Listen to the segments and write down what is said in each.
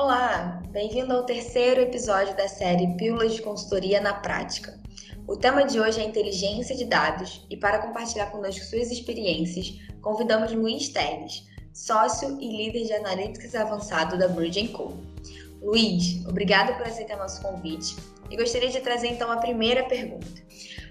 Olá, bem-vindo ao terceiro episódio da série Pílulas de Consultoria na Prática. O tema de hoje é inteligência de dados e para compartilhar conosco suas experiências, convidamos Luiz Teles, sócio e líder de Analytics avançado da Bridge Co. Luiz, obrigado por aceitar nosso convite e gostaria de trazer então a primeira pergunta.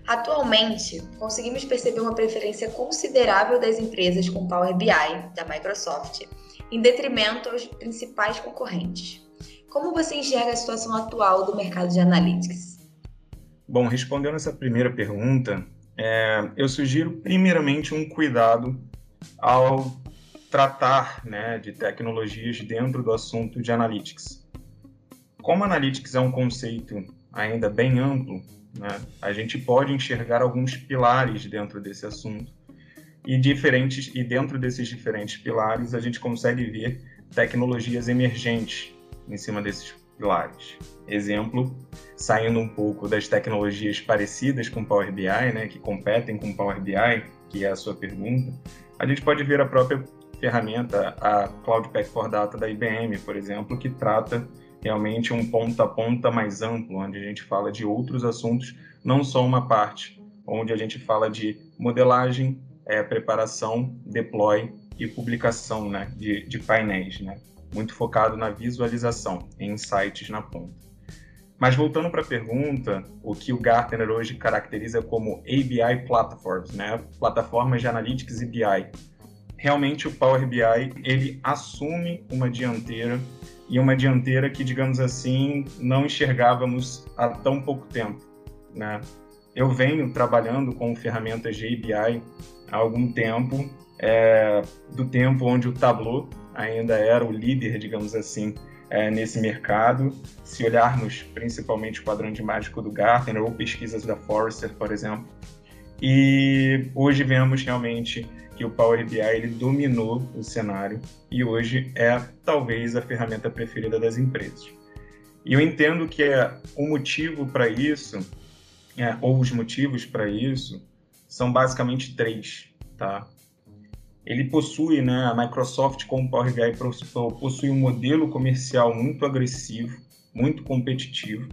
Atualmente, conseguimos perceber uma preferência considerável das empresas com Power BI da Microsoft em detrimento aos principais concorrentes. Como você enxerga a situação atual do mercado de analytics? Bom, respondendo essa primeira pergunta, é, eu sugiro primeiramente um cuidado ao tratar né, de tecnologias dentro do assunto de analytics. Como analytics é um conceito ainda bem amplo, né, a gente pode enxergar alguns pilares dentro desse assunto e diferentes e dentro desses diferentes pilares a gente consegue ver tecnologias emergentes em cima desses pilares. Exemplo, saindo um pouco das tecnologias parecidas com Power BI, né, que competem com Power BI, que é a sua pergunta, a gente pode ver a própria ferramenta, a Cloud Pack for Data da IBM, por exemplo, que trata realmente um ponta a ponta mais amplo, onde a gente fala de outros assuntos, não só uma parte, onde a gente fala de modelagem, é, preparação, deploy e publicação né, de, de painéis, né, muito focado na visualização, em insights na ponta. Mas voltando para a pergunta, o que o Gartner hoje caracteriza como ABI Platforms, né, plataformas de analytics e BI. Realmente o Power BI ele assume uma dianteira e uma dianteira que, digamos assim, não enxergávamos há tão pouco tempo, né? Eu venho trabalhando com ferramentas de ABI há algum tempo, é, do tempo onde o Tableau ainda era o líder, digamos assim, é, nesse mercado. Se olharmos principalmente o quadrante mágico do Gartner ou pesquisas da Forrester, por exemplo. E hoje vemos realmente que o Power BI ele dominou o cenário e hoje é talvez a ferramenta preferida das empresas. E eu entendo que é o motivo para isso, é, ou os motivos para isso, são basicamente três, tá? Ele possui, né, a Microsoft com o Power BI possui um modelo comercial muito agressivo, muito competitivo,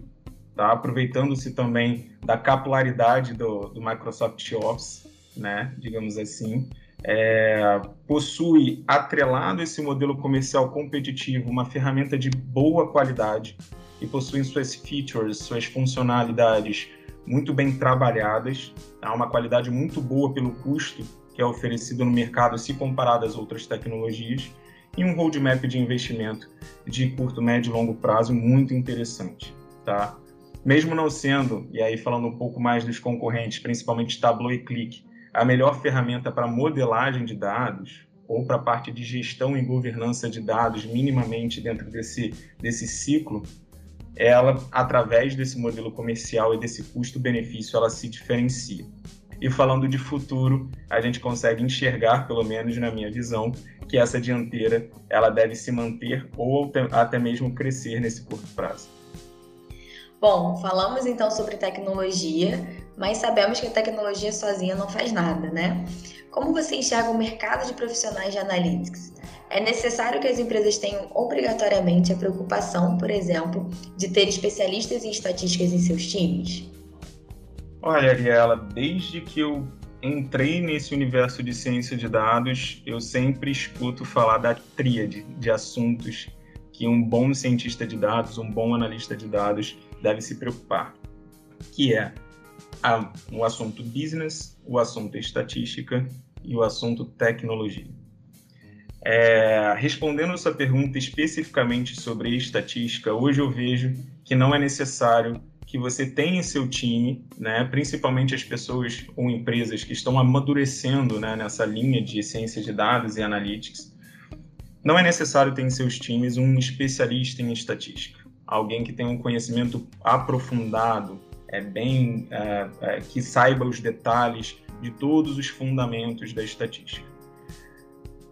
tá? Aproveitando-se também da capilaridade do, do Microsoft Office, né, digamos assim, é, possui atrelado esse modelo comercial competitivo uma ferramenta de boa qualidade e possui suas features, suas funcionalidades muito bem trabalhadas, tá? uma qualidade muito boa pelo custo que é oferecido no mercado se comparado às outras tecnologias, e um roadmap de investimento de curto, médio e longo prazo muito interessante. Tá? Mesmo não sendo, e aí falando um pouco mais dos concorrentes, principalmente Tableau e Click, a melhor ferramenta para modelagem de dados, ou para a parte de gestão e governança de dados minimamente dentro desse, desse ciclo, ela, através desse modelo comercial e desse custo-benefício, ela se diferencia. E falando de futuro, a gente consegue enxergar, pelo menos na minha visão, que essa dianteira ela deve se manter ou até mesmo crescer nesse curto prazo. Bom, falamos então sobre tecnologia, mas sabemos que a tecnologia sozinha não faz nada, né? Como você enxerga o mercado de profissionais de analytics? É necessário que as empresas tenham obrigatoriamente a preocupação, por exemplo, de ter especialistas em estatísticas em seus times? Olha, Ariela, desde que eu entrei nesse universo de ciência de dados, eu sempre escuto falar da tríade de assuntos que um bom cientista de dados, um bom analista de dados deve se preocupar, que é a, o assunto business, o assunto estatística e o assunto tecnologia. É, respondendo essa pergunta especificamente sobre estatística, hoje eu vejo que não é necessário que você tenha em seu time, né, principalmente as pessoas ou empresas que estão amadurecendo né, nessa linha de ciência de dados e analytics, não é necessário ter em seus times um especialista em estatística, alguém que tenha um conhecimento aprofundado, é bem, é, é, que saiba os detalhes de todos os fundamentos da estatística.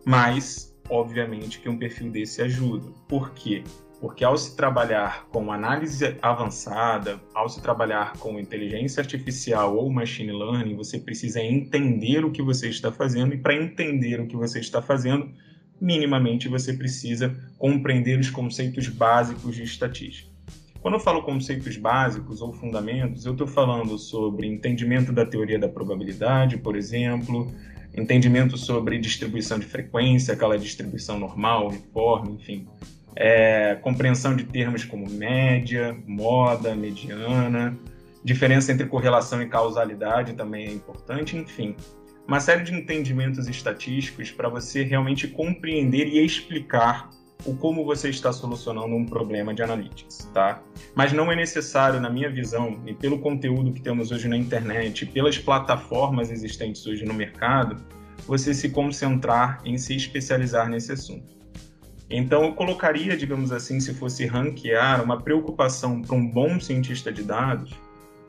Mas, obviamente, que um perfil desse ajuda. Por quê? Porque ao se trabalhar com análise avançada, ao se trabalhar com inteligência artificial ou machine learning, você precisa entender o que você está fazendo, e para entender o que você está fazendo, minimamente você precisa compreender os conceitos básicos de estatística. Quando eu falo conceitos básicos ou fundamentos, eu estou falando sobre entendimento da teoria da probabilidade, por exemplo, entendimento sobre distribuição de frequência, aquela distribuição normal, uniforme, enfim, é, compreensão de termos como média, moda, mediana, diferença entre correlação e causalidade também é importante, enfim, uma série de entendimentos estatísticos para você realmente compreender e explicar o como você está solucionando um problema de analytics, tá? Mas não é necessário, na minha visão, e pelo conteúdo que temos hoje na internet, pelas plataformas existentes hoje no mercado, você se concentrar em se especializar nesse assunto. Então, eu colocaria, digamos assim, se fosse ranquear, uma preocupação para um bom cientista de dados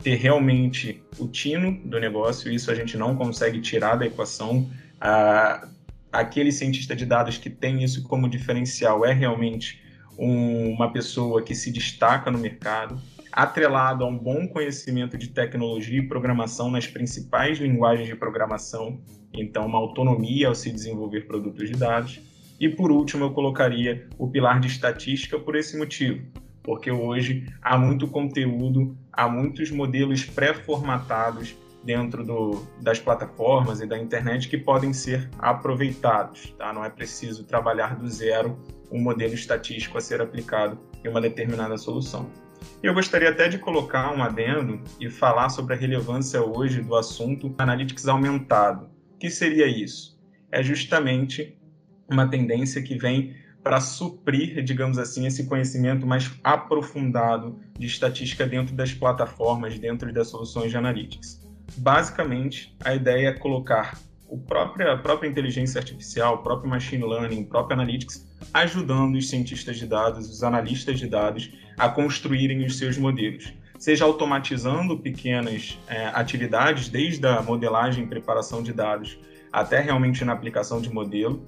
ter realmente o tino do negócio, isso a gente não consegue tirar da equação. Ah, aquele cientista de dados que tem isso como diferencial é realmente um, uma pessoa que se destaca no mercado, atrelado a um bom conhecimento de tecnologia e programação nas principais linguagens de programação, então uma autonomia ao se desenvolver produtos de dados. E por último, eu colocaria o pilar de estatística por esse motivo, porque hoje há muito conteúdo, há muitos modelos pré-formatados dentro do, das plataformas e da internet que podem ser aproveitados. Tá? Não é preciso trabalhar do zero um modelo estatístico a ser aplicado em uma determinada solução. E eu gostaria até de colocar um adendo e falar sobre a relevância hoje do assunto Analytics aumentado. O que seria isso? É justamente uma tendência que vem para suprir, digamos assim, esse conhecimento mais aprofundado de estatística dentro das plataformas, dentro das soluções de analytics. Basicamente, a ideia é colocar o próprio, a própria inteligência artificial, o próprio machine learning, o próprio analytics, ajudando os cientistas de dados, os analistas de dados, a construírem os seus modelos. Seja automatizando pequenas é, atividades, desde a modelagem e preparação de dados, até realmente na aplicação de modelo,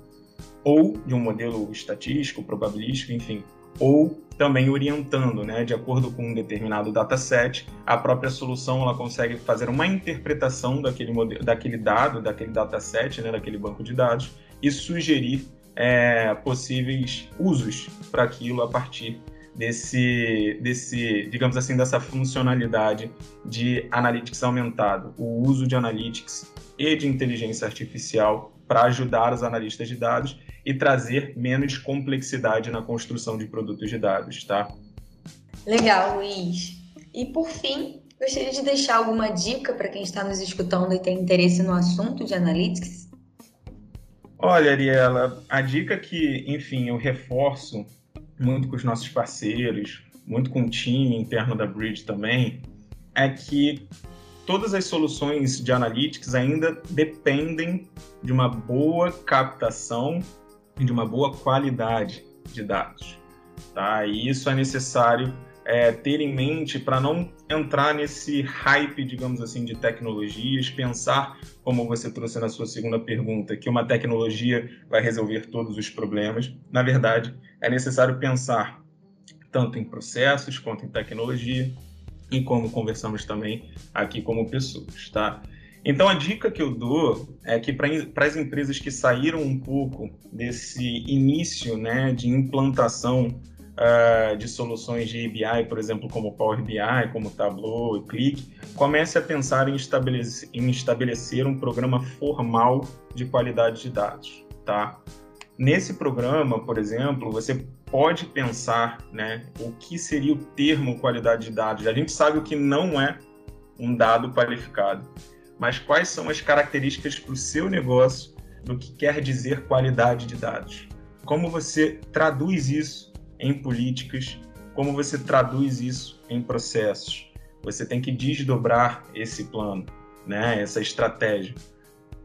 ou de um modelo estatístico, probabilístico, enfim, ou também orientando, né, de acordo com um determinado dataset, a própria solução ela consegue fazer uma interpretação daquele, modelo, daquele dado, daquele dataset, né, daquele banco de dados, e sugerir é, possíveis usos para aquilo a partir desse, desse, digamos assim, dessa funcionalidade de analytics aumentado, o uso de analytics e de inteligência artificial para ajudar os analistas de dados e trazer menos complexidade na construção de produtos de dados, tá? Legal, Luiz. E por fim, gostaria de deixar alguma dica para quem está nos escutando e tem interesse no assunto de analytics? Olha, Ariela, a dica que, enfim, eu reforço muito com os nossos parceiros, muito com o time interno da Bridge também, é que todas as soluções de analytics ainda dependem de uma boa captação de uma boa qualidade de dados. Tá? E isso é necessário é, ter em mente para não entrar nesse hype, digamos assim, de tecnologias, pensar, como você trouxe na sua segunda pergunta, que uma tecnologia vai resolver todos os problemas. Na verdade, é necessário pensar tanto em processos quanto em tecnologia e como conversamos também aqui como pessoas, tá? Então a dica que eu dou é que para as empresas que saíram um pouco desse início, né, de implantação uh, de soluções de BI, por exemplo, como Power BI, como Tableau e Click, comece a pensar em estabelecer, em estabelecer um programa formal de qualidade de dados, tá? Nesse programa, por exemplo, você pode pensar né, o que seria o termo qualidade de dados. A gente sabe o que não é um dado qualificado, mas quais são as características para o seu negócio do que quer dizer qualidade de dados. Como você traduz isso em políticas, como você traduz isso em processos. Você tem que desdobrar esse plano, né, essa estratégia.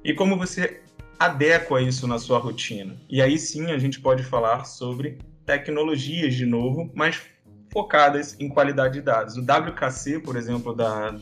E como você adequa isso na sua rotina. E aí sim a gente pode falar sobre tecnologias de novo, mas focadas em qualidade de dados. O WKC, por exemplo, da,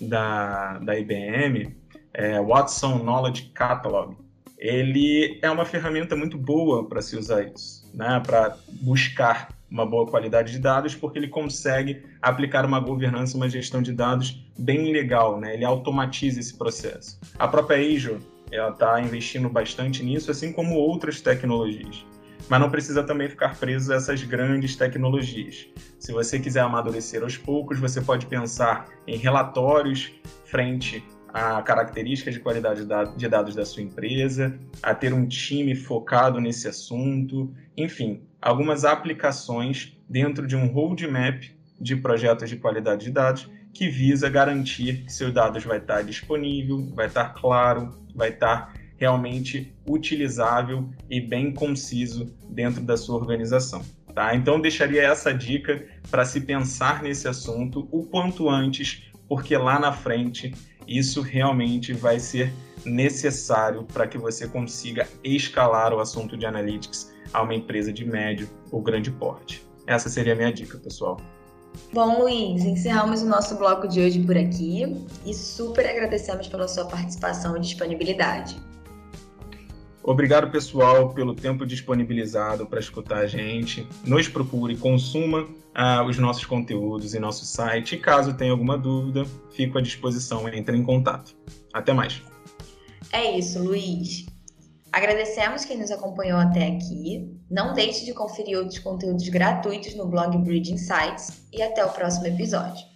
da, da IBM, é, Watson Knowledge Catalog, ele é uma ferramenta muito boa para se usar isso, né? para buscar uma boa qualidade de dados, porque ele consegue aplicar uma governança, uma gestão de dados bem legal, né? ele automatiza esse processo. A própria Azure está investindo bastante nisso, assim como outras tecnologias. Mas não precisa também ficar preso a essas grandes tecnologias. Se você quiser amadurecer aos poucos, você pode pensar em relatórios frente a características de qualidade de dados da sua empresa, a ter um time focado nesse assunto, enfim, algumas aplicações dentro de um roadmap de projetos de qualidade de dados que visa garantir que seus dados vai estar disponível, vai estar claro, vai estar realmente utilizável e bem conciso dentro da sua organização. Tá? Então, deixaria essa dica para se pensar nesse assunto o quanto antes, porque lá na frente isso realmente vai ser necessário para que você consiga escalar o assunto de analytics a uma empresa de médio ou grande porte. Essa seria a minha dica, pessoal. Bom, Luiz, encerramos o nosso bloco de hoje por aqui e super agradecemos pela sua participação e disponibilidade. Obrigado, pessoal, pelo tempo disponibilizado para escutar a gente. Nos procure, consuma uh, os nossos conteúdos em nosso site. E caso tenha alguma dúvida, fico à disposição. Entre em contato. Até mais. É isso, Luiz. Agradecemos quem nos acompanhou até aqui. Não deixe de conferir outros conteúdos gratuitos no blog Bridge Insights e até o próximo episódio.